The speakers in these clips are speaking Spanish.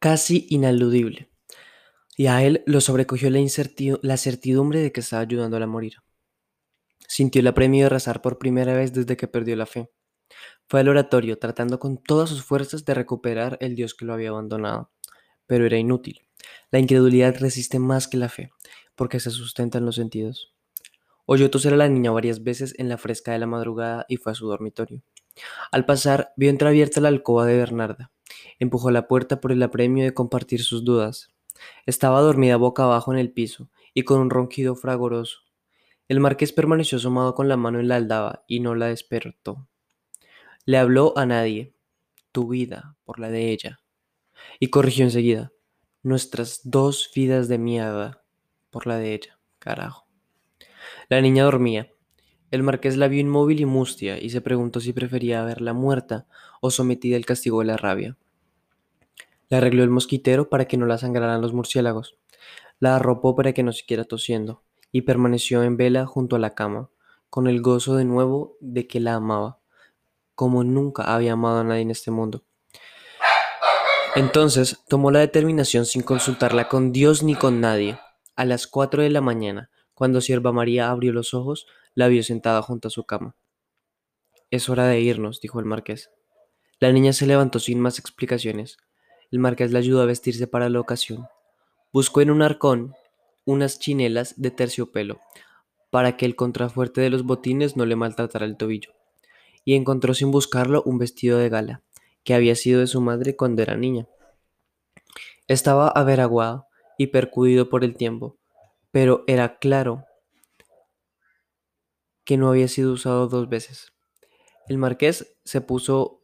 casi inaludible, y a él lo sobrecogió la, certidumbre de que estaba ayudándola a morir. Sintió el apremio de rezar por primera vez desde que perdió la fe. Fue al oratorio tratando con todas sus fuerzas de recuperar el Dios que lo había abandonado, pero era inútil. La incredulidad resiste más que la fe, porque se sustenta en los sentidos. Oyó toser a la niña varias veces en la fresca de la madrugada y fue a su dormitorio. Al pasar, vio entreabierta la alcoba de Bernarda. Empujó la puerta por el apremio de compartir sus dudas. Estaba dormida boca abajo en el piso y con un ronquido fragoroso. El marqués permaneció asomado con la mano en la aldaba y no la despertó. Le habló a nadie. Tu vida por la de ella. Y corrigió enseguida. Nuestras dos vidas de mierda por la de ella. Carajo. La niña dormía. El marqués la vio inmóvil y mustia y se preguntó si prefería verla muerta o sometida al castigo de la rabia. Le arregló el mosquitero para que no la sangraran los murciélagos. La arropó para que no siguiera tosiendo y permaneció en vela junto a la cama, con el gozo de nuevo de que la amaba, como nunca había amado a nadie en este mundo. Entonces tomó la determinación sin consultarla con Dios ni con nadie. A las cuatro de la mañana, cuando Sierva María abrió los ojos, la vio sentada junto a su cama. Es hora de irnos, dijo el marqués. La niña se levantó sin más explicaciones. El marqués la ayudó a vestirse para la ocasión. Buscó en un arcón unas chinelas de terciopelo, para que el contrafuerte de los botines no le maltratara el tobillo, y encontró sin buscarlo un vestido de gala, que había sido de su madre cuando era niña. Estaba averaguado y percudido por el tiempo, pero era claro que no había sido usado dos veces. El marqués se puso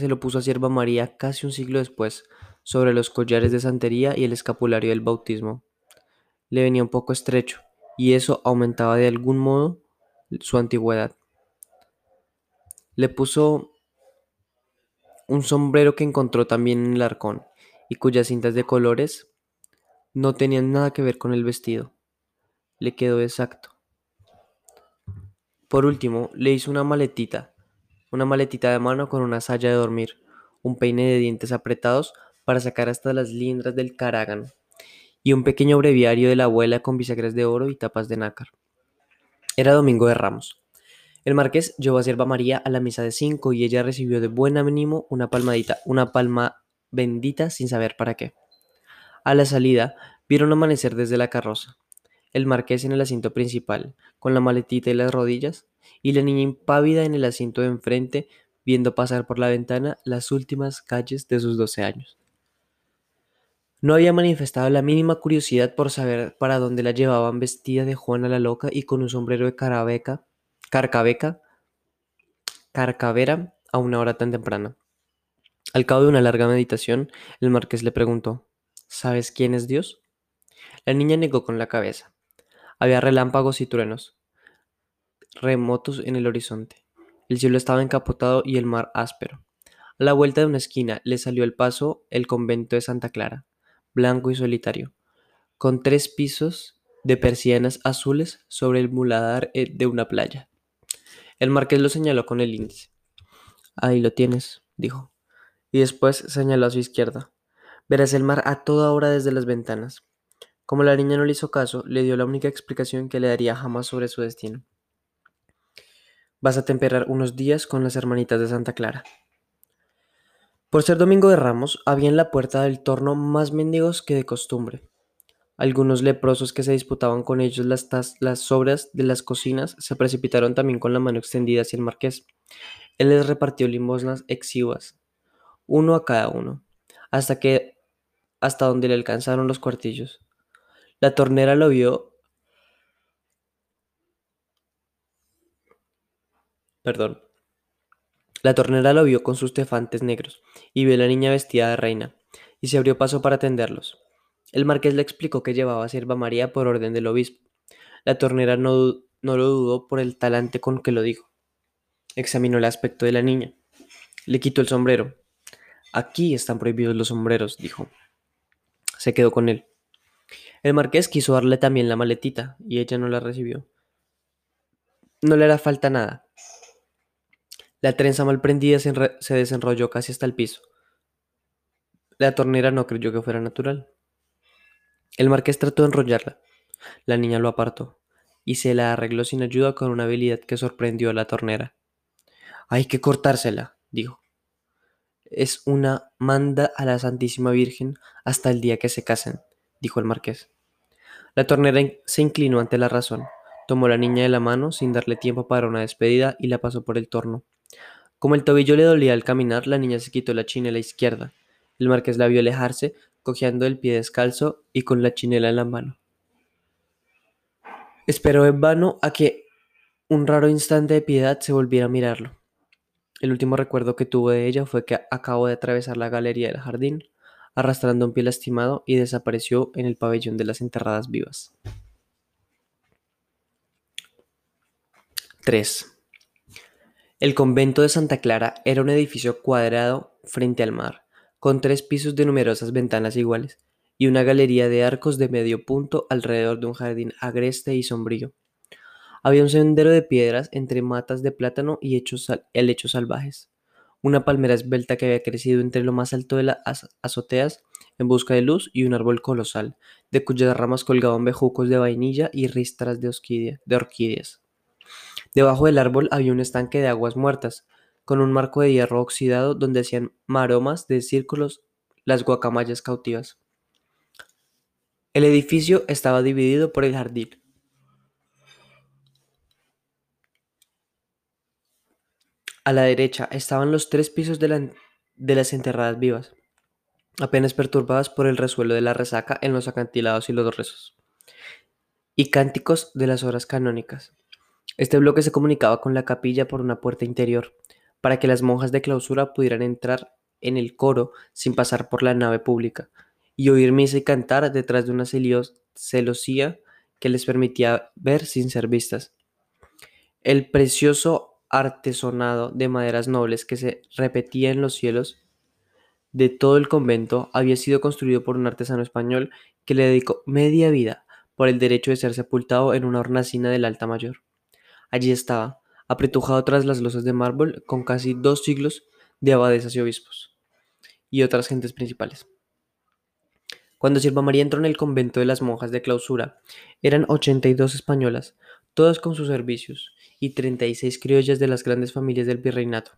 se lo puso a Sierva María casi un siglo después, sobre los collares de santería y el escapulario del bautismo. Le venía un poco estrecho, y eso aumentaba de algún modo su antigüedad. Le puso un sombrero que encontró también en el arcón, y cuyas cintas de colores no tenían nada que ver con el vestido. Le quedó exacto. Por último, le hizo una maletita, una maletita de mano con una saya de dormir, un peine de dientes apretados para sacar hasta las lindras del caragán, y un pequeño breviario de la abuela con bisagras de oro y tapas de nácar. Era domingo de Ramos. El marqués llevó a Sierva María a la misa de cinco y ella recibió de buen ánimo una palmadita, una palma bendita sin saber para qué. A la salida, vieron amanecer desde la carroza. El marqués en el asiento principal, con la maletita y las rodillas, y la niña impávida en el asiento de enfrente, viendo pasar por la ventana las últimas calles de sus doce años. No había manifestado la mínima curiosidad por saber para dónde la llevaban vestida de Juana la Loca y con un sombrero de carabeca, carcabeca, carcavera a una hora tan temprana. Al cabo de una larga meditación, el marqués le preguntó, ¿Sabes quién es Dios? La niña negó con la cabeza. Había relámpagos y truenos, remotos en el horizonte. El cielo estaba encapotado y el mar áspero. A la vuelta de una esquina le salió al paso el convento de Santa Clara, blanco y solitario, con tres pisos de persianas azules sobre el muladar eh, de una playa. El marqués lo señaló con el índice. Ahí lo tienes, dijo, y después señaló a su izquierda. Verás el mar a toda hora desde las ventanas. Como la niña no le hizo caso, le dio la única explicación que le daría jamás sobre su destino. Vas a temperar unos días con las hermanitas de Santa Clara. Por ser domingo de Ramos, había en la puerta del torno más mendigos que de costumbre. Algunos leprosos que se disputaban con ellos las, las sobras de las cocinas se precipitaron también con la mano extendida hacia el marqués. Él les repartió limosnas exiguas, uno a cada uno, hasta que hasta donde le alcanzaron los cuartillos. La tornera lo vio Perdón. La tornera lo vio con sus tefantes negros y vio a la niña vestida de reina, y se abrió paso para atenderlos. El marqués le explicó que llevaba a Sierva María por orden del obispo. La tornera no, no lo dudó por el talante con que lo dijo. Examinó el aspecto de la niña. Le quitó el sombrero. Aquí están prohibidos los sombreros, dijo. Se quedó con él. El marqués quiso darle también la maletita, y ella no la recibió. No le hará falta nada, la trenza mal prendida se, desenrolló casi hasta el piso. La tornera no creyó que fuera natural. El marqués trató de enrollarla. La niña lo apartó y se la arregló sin ayuda con una habilidad que sorprendió a la tornera. Hay que cortársela, dijo. Es una manda a la Santísima Virgen hasta el día que se casen, dijo el marqués. La tornera se inclinó ante la razón, tomó la niña de la mano sin darle tiempo para una despedida y la pasó por el torno. Como el tobillo le dolía al caminar, la niña se quitó la chinela izquierda. El marqués la vio alejarse, cojeando el pie descalzo y con la chinela en la mano. Esperó en vano a que un raro instante de piedad se volviera a mirarlo. El último recuerdo que tuvo de ella fue que acabó de atravesar la galería del jardín, arrastrando un pie lastimado y desapareció en el pabellón de las enterradas vivas. 3. El convento de Santa Clara era un edificio cuadrado frente al mar, con tres pisos de numerosas ventanas iguales, y una galería de arcos de medio punto alrededor de un jardín agreste y sombrío. Había un sendero de piedras entre matas de plátano y helechos salvajes. Una palmera esbelta que había crecido entre lo más alto de las azoteas en busca de luz y un árbol colosal, de cuyas ramas colgaban bejucos de vainilla y ristras de, de orquídeas. Debajo del árbol había un estanque de aguas muertas, con un marco de hierro oxidado donde hacían maromas de círculos las guacamayas cautivas. El edificio estaba dividido por el jardín. A la derecha estaban los tres pisos de, las enterradas vivas, apenas perturbadas por el resuelo de la resaca en los acantilados y los rezos, y cánticos de las horas canónicas. Este bloque se comunicaba con la capilla por una puerta interior, para que las monjas de clausura pudieran entrar en el coro sin pasar por la nave pública, y oír misa y cantar detrás de una celosía que les permitía ver sin ser vistas. El precioso artesonado de maderas nobles que se repetía en los cielos de todo el convento había sido construido por un artesano español que le dedicó media vida por el derecho de ser sepultado en una hornacina del Alta Mayor. Allí estaba, apretujado tras las losas de mármol, con casi dos siglos de abadesas y obispos, y otras gentes principales. Cuando Silva María entró en el convento de las monjas de clausura, eran 82 españolas, todas con sus servicios, y 36 criollas de las grandes familias del virreinato.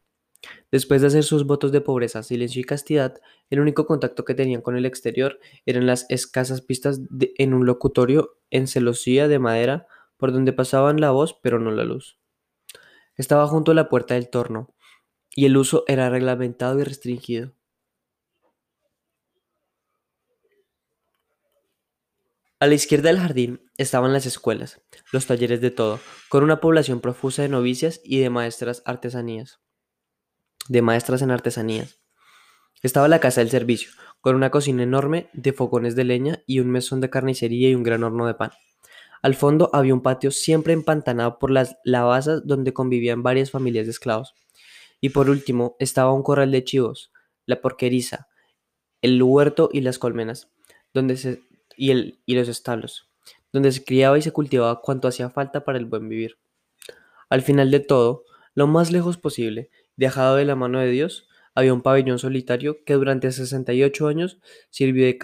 Después de hacer sus votos de pobreza, silencio y castidad, el único contacto que tenían con el exterior eran las escasas pistas en un locutorio en celosía de madera por donde pasaban la voz pero no la luz. Estaba junto a la puerta del torno, y el uso era reglamentado y restringido. A la izquierda del jardín estaban las escuelas, los talleres de todo, con una población profusa de novicias y de maestras artesanías. De maestras en artesanías. Estaba la casa del servicio, con una cocina enorme de fogones de leña y un mesón de carnicería y un gran horno de pan. Al fondo había un patio siempre empantanado por las lavazas donde convivían varias familias de esclavos. Y por último estaba un corral de chivos, la porqueriza, el huerto y las colmenas, donde se y, el, y los establos, donde se criaba y se cultivaba cuanto hacía falta para el buen vivir. Al final de todo, lo más lejos posible, dejado de la mano de Dios, había un pabellón solitario que durante 68 años sirvió de,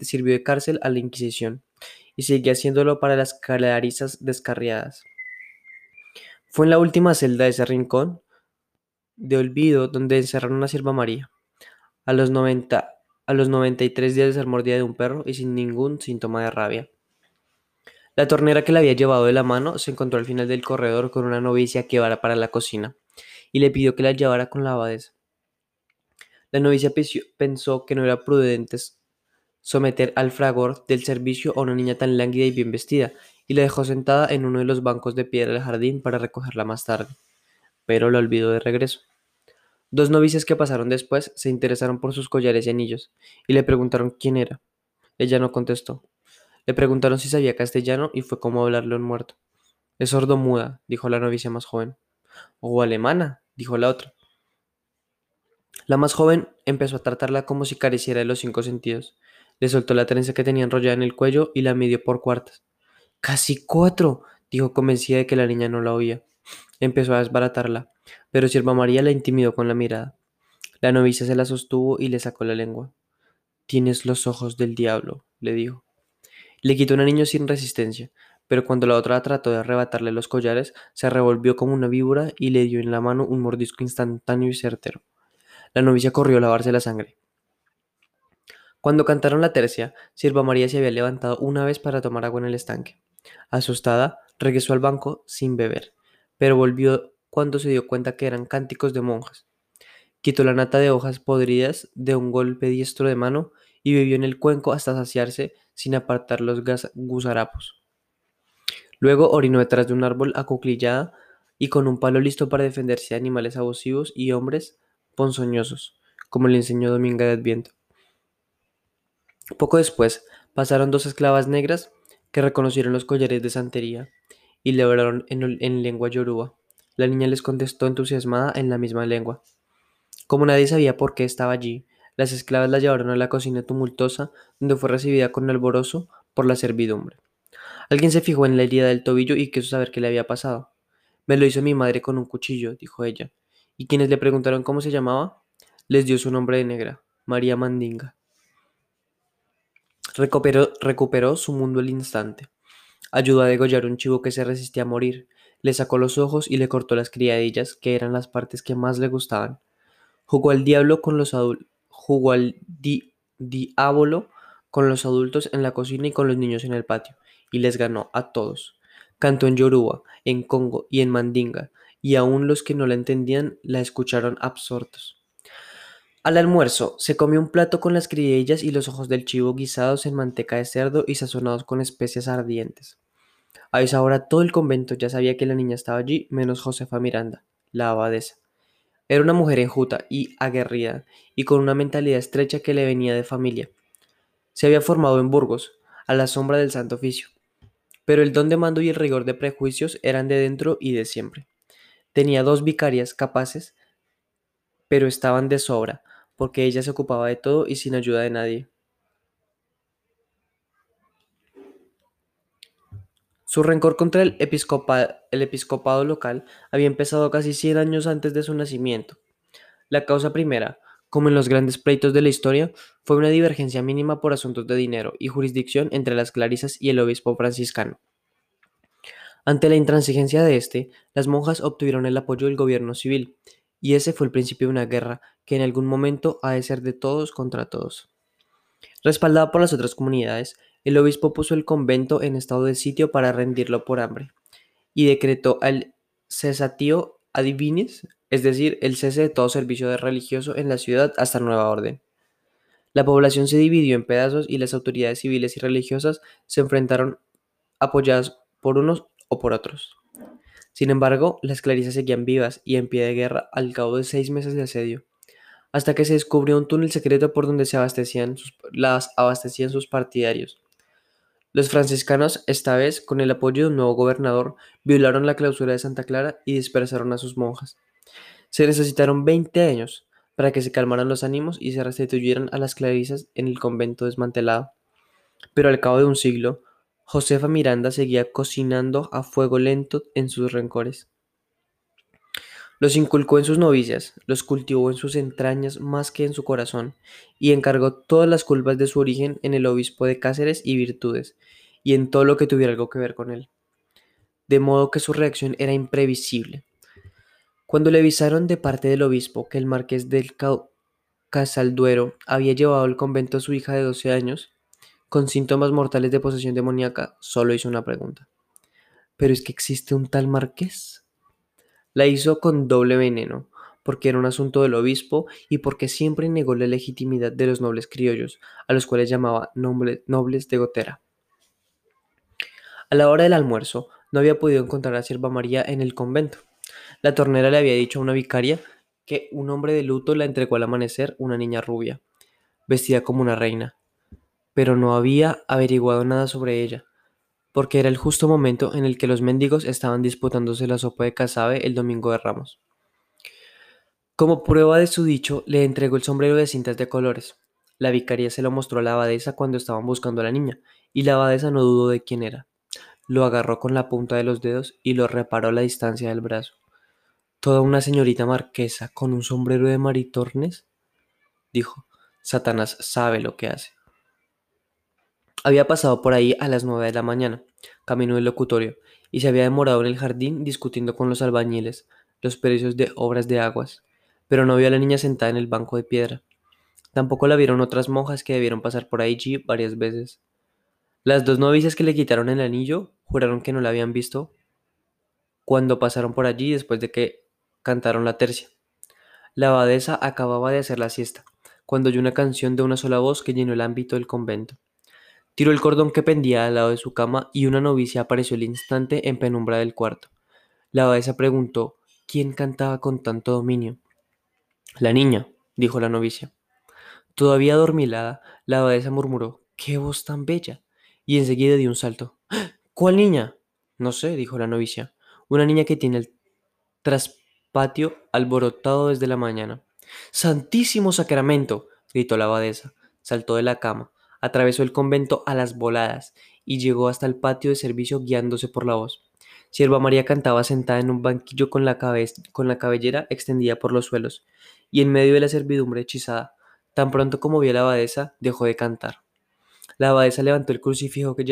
sirvió de cárcel a la Inquisición y sigue haciéndolo para las calarizas descarriadas. Fue en la última celda de ese rincón de olvido donde encerraron a Sierva María. A los 90 a los 93 días de ser mordida de un perro y sin ningún síntoma de rabia. La tornera que la había llevado de la mano se encontró al final del corredor con una novicia que iba para la cocina y le pidió que la llevara con la abadesa. La novicia pensó que no era prudente someter al fragor del servicio a una niña tan lánguida y bien vestida, y la dejó sentada en uno de los bancos de piedra del jardín para recogerla más tarde, pero la olvidó de regreso. Dos novicias que pasaron después se interesaron por sus collares y anillos y le preguntaron quién era. Ella no contestó. Le preguntaron si sabía castellano y fue como hablarle a un muerto. Es sordo-muda, dijo la novicia más joven. O alemana, dijo la otra. La más joven empezó a tratarla como si careciera de los cinco sentidos. Le soltó la trenza que tenía enrollada en el cuello y la midió por cuartas. Casi cuatro, dijo convencida de que la niña no la oía. Empezó a desbaratarla pero Sierva María la intimidó con la mirada. La novicia se la sostuvo y le sacó la lengua. Tienes los ojos del diablo, le dijo. Le quitó un anillo sin resistencia, pero cuando la otra trató de arrebatarle los collares, se revolvió como una víbora y le dio en la mano un mordisco instantáneo y certero. La novicia corrió a lavarse la sangre. Cuando cantaron la tercia, Sirva María se había levantado una vez para tomar agua en el estanque. Asustada, regresó al banco sin beber, pero volvió cuando se dio cuenta que eran cánticos de monjas. Quitó la nata de hojas podridas de un golpe diestro de mano y bebió en el cuenco hasta saciarse sin apartar los gusarapos. Luego orinó detrás de un árbol acuclillada y con un palo listo para defenderse de animales abusivos y hombres ponzoñosos, como le enseñó Dominga de Adviento. Poco después pasaron dos esclavas negras que reconocieron los collares de santería y le hablaron en, lengua yoruba. La niña les contestó entusiasmada en la misma lengua. Como nadie sabía por qué estaba allí, las esclavas la llevaron a la cocina tumultuosa, donde fue recibida con alborozo por la servidumbre. Alguien se fijó en la herida del tobillo y quiso saber qué le había pasado. Me lo hizo mi madre con un cuchillo, dijo ella. Y quienes le preguntaron cómo se llamaba, les dio su nombre de negra, María Mandinga. Recuperó, recuperó su mundo al instante. Ayudó a degollar un chivo que se resistía a morir, le sacó los ojos y le cortó las criadillas, que eran las partes que más le gustaban. Jugó al diablo con los adultos jugó al diablo con los adultos en la cocina y con los niños en el patio, y les ganó a todos. Cantó en Yoruba, en Congo y en Mandinga, y aún los que no la entendían la escucharon absortos. Al almuerzo, se comió un plato con las criadillas y los ojos del chivo guisados en manteca de cerdo y sazonados con especias ardientes. A esa hora todo el convento ya sabía que la niña estaba allí, menos Josefa Miranda, la abadesa. Era una mujer enjuta y aguerrida, y con una mentalidad estrecha que le venía de familia. Se había formado en Burgos, a la sombra del Santo Oficio, pero el don de mando y el rigor de prejuicios eran de dentro y de siempre. Tenía dos vicarias capaces, pero estaban de sobra, porque ella se ocupaba de todo y sin ayuda de nadie. Su rencor contra el, episcopado local había empezado casi 100 años antes de su nacimiento. La causa primera, como en los grandes pleitos de la historia, fue una divergencia mínima por asuntos de dinero y jurisdicción entre las clarisas y el obispo franciscano. Ante la intransigencia de este, las monjas obtuvieron el apoyo del gobierno civil, y ese fue el principio de una guerra que en algún momento ha de ser de todos contra todos. Respaldada por las otras comunidades, el obispo puso el convento en estado de sitio para rendirlo por hambre y decretó el cesatio adivinis, es decir, el cese de todo servicio religioso en la ciudad hasta nueva orden. La población se dividió en pedazos y las autoridades civiles y religiosas se enfrentaron apoyadas por unos o por otros. Sin embargo, las clarisas seguían vivas y en pie de guerra al cabo de seis meses de asedio hasta que se descubrió un túnel secreto por donde se las abastecían sus partidarios. Los franciscanos, esta vez con el apoyo de un nuevo gobernador, violaron la clausura de Santa Clara y dispersaron a sus monjas. Se necesitaron 20 años para que se calmaran los ánimos y se restituyeran a las clarisas en el convento desmantelado. Pero al cabo de un siglo, Josefa Miranda seguía cocinando a fuego lento en sus rencores. Los inculcó en sus novicias, los cultivó en sus entrañas más que en su corazón, y encargó todas las culpas de su origen en el obispo de Cáceres y Virtudes, y en todo lo que tuviera algo que ver con él. De modo que su reacción era imprevisible. Cuando le avisaron de parte del obispo que el marqués del Casalduero había llevado al convento a su hija de 12 años, con síntomas mortales de posesión demoníaca, solo hizo una pregunta. ¿Pero es que existe un tal marqués? La hizo con doble veneno, porque era un asunto del obispo y porque siempre negó la legitimidad de los nobles criollos, a los cuales llamaba nobles de gotera. A la hora del almuerzo, no había podido encontrar a Sierva María en el convento. La tornera le había dicho a una vicaria que un hombre de luto la entregó al amanecer una niña rubia, vestida como una reina, pero no había averiguado nada sobre ella porque era el justo momento en el que los mendigos estaban disputándose la sopa de casabe el domingo de Ramos. Como prueba de su dicho, le entregó el sombrero de cintas de colores. La vicaría se lo mostró a la abadesa cuando estaban buscando a la niña, y la abadesa no dudó de quién era. Lo agarró con la punta de los dedos y lo reparó a la distancia del brazo. ¿Toda una señorita marquesa con un sombrero de maritornes? dijo. Satanás sabe lo que hace. Había pasado por ahí a las nueve de la mañana, camino del locutorio, y se había demorado en el jardín discutiendo con los albañiles los precios de obras de aguas, pero no vio a la niña sentada en el banco de piedra. Tampoco la vieron otras monjas que debieron pasar por allí varias veces. Las dos novicias que le quitaron el anillo juraron que no la habían visto cuando pasaron por allí después de que cantaron la tercia. La abadesa acababa de hacer la siesta, cuando oyó una canción de una sola voz que llenó el ámbito del convento. Tiró el cordón que pendía al lado de su cama y una novicia apareció al instante en penumbra del cuarto. La abadesa preguntó quién cantaba con tanto dominio. La niña, dijo la novicia. Todavía dormilada, la abadesa murmuró ¡Qué voz tan bella! y enseguida dio un salto. ¿Cuál niña? No sé, dijo la novicia. Una niña que tiene el traspatio alborotado desde la mañana. ¡Santísimo sacramento! gritó la abadesa. Saltó de la cama, atravesó el convento a las voladas y llegó hasta el patio de servicio guiándose por la voz. Sierva María cantaba sentada en un banquillo con la, con la cabellera extendida por los suelos, y en medio de la servidumbre hechizada. Tan pronto como vio a la abadesa, dejó de cantar. La abadesa levantó el crucifijo que,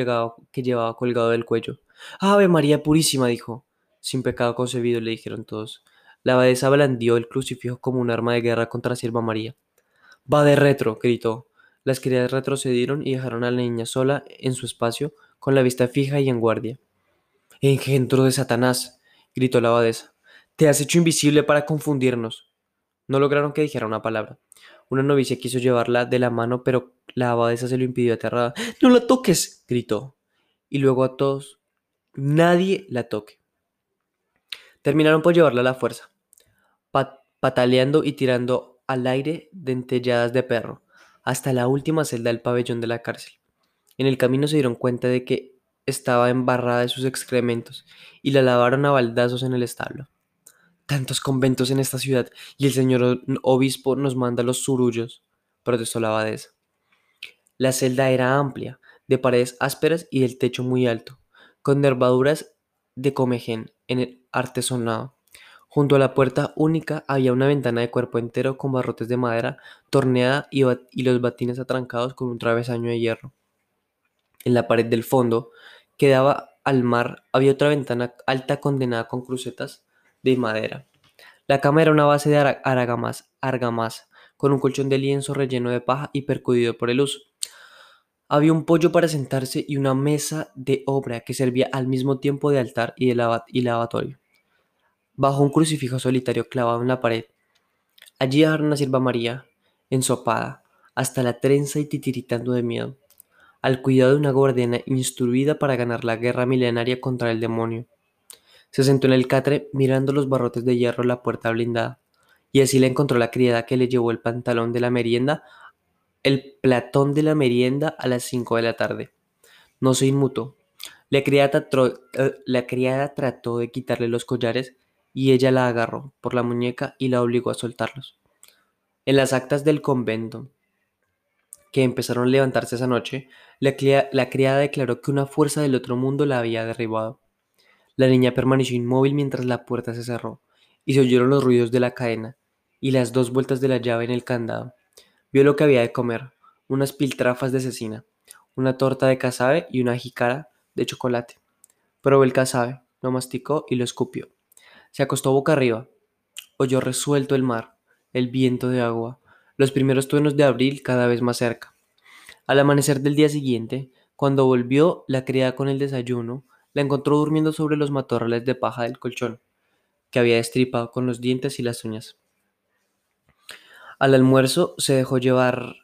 que llevaba colgado del cuello. Ave María Purísima, dijo. Sin pecado concebido, le dijeron todos. La abadesa blandió el crucifijo como un arma de guerra contra Sierva María. Va de retro, gritó. Las criadas retrocedieron y dejaron a la niña sola en su espacio, con la vista fija y en guardia. Engendro de Satanás, gritó la abadesa. Te has hecho invisible para confundirnos. No lograron que dijera una palabra. Una novicia quiso llevarla de la mano, pero la abadesa se lo impidió aterrada. ¡No la toques! gritó. Y luego a todos, nadie la toque. Terminaron por llevarla a la fuerza, pataleando y tirando al aire dentelladas de perro, hasta la última celda del pabellón de la cárcel. En el camino se dieron cuenta de que estaba embarrada de sus excrementos y la lavaron a baldazos en el establo. Tantos conventos en esta ciudad y el señor obispo nos manda los surullos, protestó la abadesa. La celda era amplia, de paredes ásperas y del techo muy alto, con nervaduras de comején en el artesonado. Junto a la puerta única había una ventana de cuerpo entero con barrotes de madera torneada y, los batines atrancados con un travesaño de hierro. En la pared del fondo, que daba al mar, había otra ventana alta condenada con crucetas de madera. La cama era una base de argamasa, con un colchón de lienzo relleno de paja y percudido por el uso. Había un pollo para sentarse y una mesa de obra que servía al mismo tiempo de altar y, de y lavatorio. Bajo un crucifijo solitario clavado en la pared, allí dejaron una sierva María, ensopada, hasta la trenza y titiritando de miedo, al cuidado de una guardiana instruida para ganar la guerra milenaria contra el demonio. Se sentó en el catre mirando los barrotes de hierro la puerta blindada, y así le encontró la criada que le llevó el pantalón de la merienda, el platón de la merienda a las cinco de la tarde. No se inmutó. La criada, eh, la criada trató de quitarle los collares y ella la agarró por la muñeca y la obligó a soltarlos. En las actas del convento, que empezaron a levantarse esa noche, la, criada declaró que una fuerza del otro mundo la había derribado. La niña permaneció inmóvil mientras la puerta se cerró, y se oyeron los ruidos de la cadena y las dos vueltas de la llave en el candado. Vio lo que había de comer, unas piltrafas de cecina, una torta de casabe y una jícara de chocolate. Probó el casabe, lo masticó y lo escupió. Se acostó boca arriba. Oyó resuelto el mar, el viento de agua, los primeros truenos de abril cada vez más cerca. Al amanecer del día siguiente, cuando volvió la criada con el desayuno, la encontró durmiendo sobre los matorrales de paja del colchón, que había destripado con los dientes y las uñas. Al almuerzo se dejó llevar.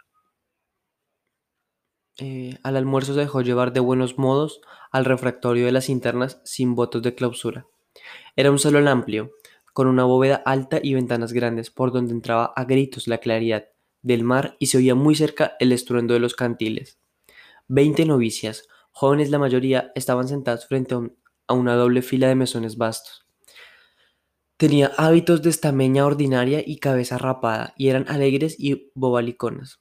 Eh, al almuerzo se dejó llevar de buenos modos al refractorio de las internas sin votos de clausura. Era un salón amplio, con una bóveda alta y ventanas grandes, por donde entraba a gritos la claridad del mar y se oía muy cerca el estruendo de los cantiles. Veinte novicias, jóvenes la mayoría, estaban sentados frente a, una doble fila de mesones vastos. Tenía hábitos de estameña ordinaria y cabeza rapada, y eran alegres y bobaliconas,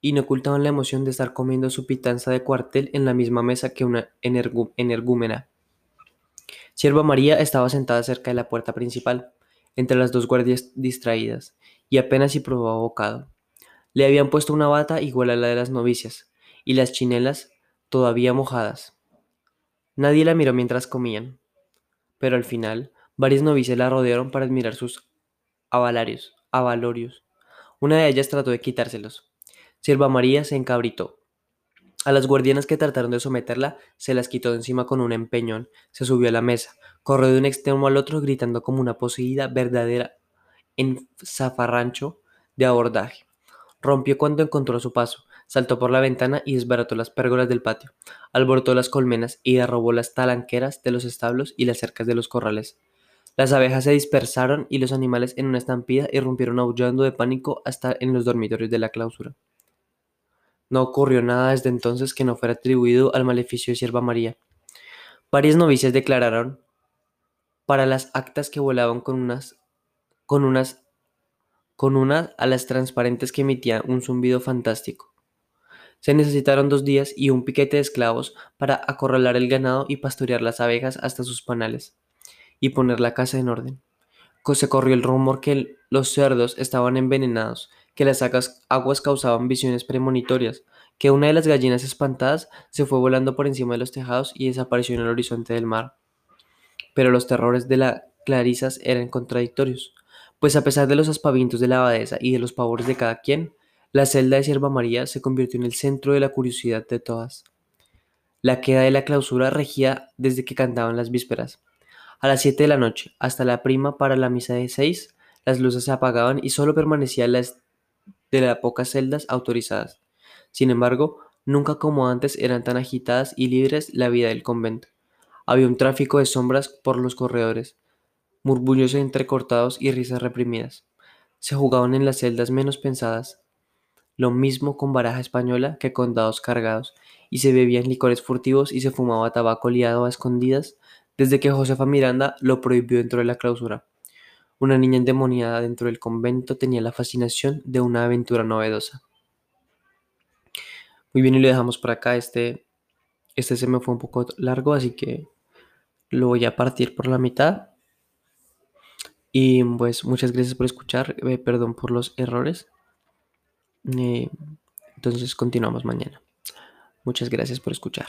y no ocultaban la emoción de estar comiendo su pitanza de cuartel en la misma mesa que una energúmena. Sierva María estaba sentada cerca de la puerta principal, entre las dos guardias distraídas, y apenas si probaba bocado. Le habían puesto una bata igual a la de las novicias, y las chinelas todavía mojadas. Nadie la miró mientras comían, pero al final varias novicias la rodearon para admirar sus avalarios, avalorios. Una de ellas trató de quitárselos. Sierva María se encabritó. A las guardianas que trataron de someterla, se las quitó de encima con un empeñón, se subió a la mesa, corrió de un extremo al otro gritando como una poseída verdadera en zafarrancho de abordaje. Rompió cuando encontró su paso, saltó por la ventana y desbarató las pérgolas del patio, alborotó las colmenas y derrobó las talanqueras de los establos y las cercas de los corrales. Las abejas se dispersaron y los animales en una estampida irrumpieron aullando de pánico hasta en los dormitorios de la clausura. No ocurrió nada desde entonces que no fuera atribuido al maleficio de Sierva María. Varias novicias declararon para las actas que volaban con unas con unas con unas alas transparentes que emitían un zumbido fantástico. Se necesitaron dos días y un piquete de esclavos para acorralar el ganado y pastorear las abejas hasta sus panales y poner la casa en orden. Se corrió el rumor que los cerdos estaban envenenados, que las aguas causaban visiones premonitorias, que una de las gallinas espantadas se fue volando por encima de los tejados y desapareció en el horizonte del mar. Pero los terrores de las clarisas eran contradictorios, pues a pesar de los aspavientos de la abadesa y de los pavores de cada quien, la celda de Sierva María se convirtió en el centro de la curiosidad de todas. La queda de la clausura regía desde que cantaban las vísperas. A las siete de la noche, hasta la prima para la misa de seis, las luces se apagaban y solo permanecían las de las pocas celdas autorizadas. Sin embargo, nunca como antes eran tan agitadas y libres la vida del convento. Había un tráfico de sombras por los corredores, murmullos entrecortados y risas reprimidas. Se jugaban en las celdas menos pensadas, lo mismo con baraja española que con dados cargados, y se bebían licores furtivos y se fumaba tabaco liado a escondidas desde que Josefa Miranda lo prohibió dentro de la clausura. Una niña endemoniada dentro del convento tenía la fascinación de una aventura novedosa. Muy bien, y lo dejamos por acá. Este, este se me fue un poco largo, así que lo voy a partir por la mitad. Y pues muchas gracias por escuchar. Eh, perdón por los errores. Eh, entonces continuamos mañana. Muchas gracias por escuchar.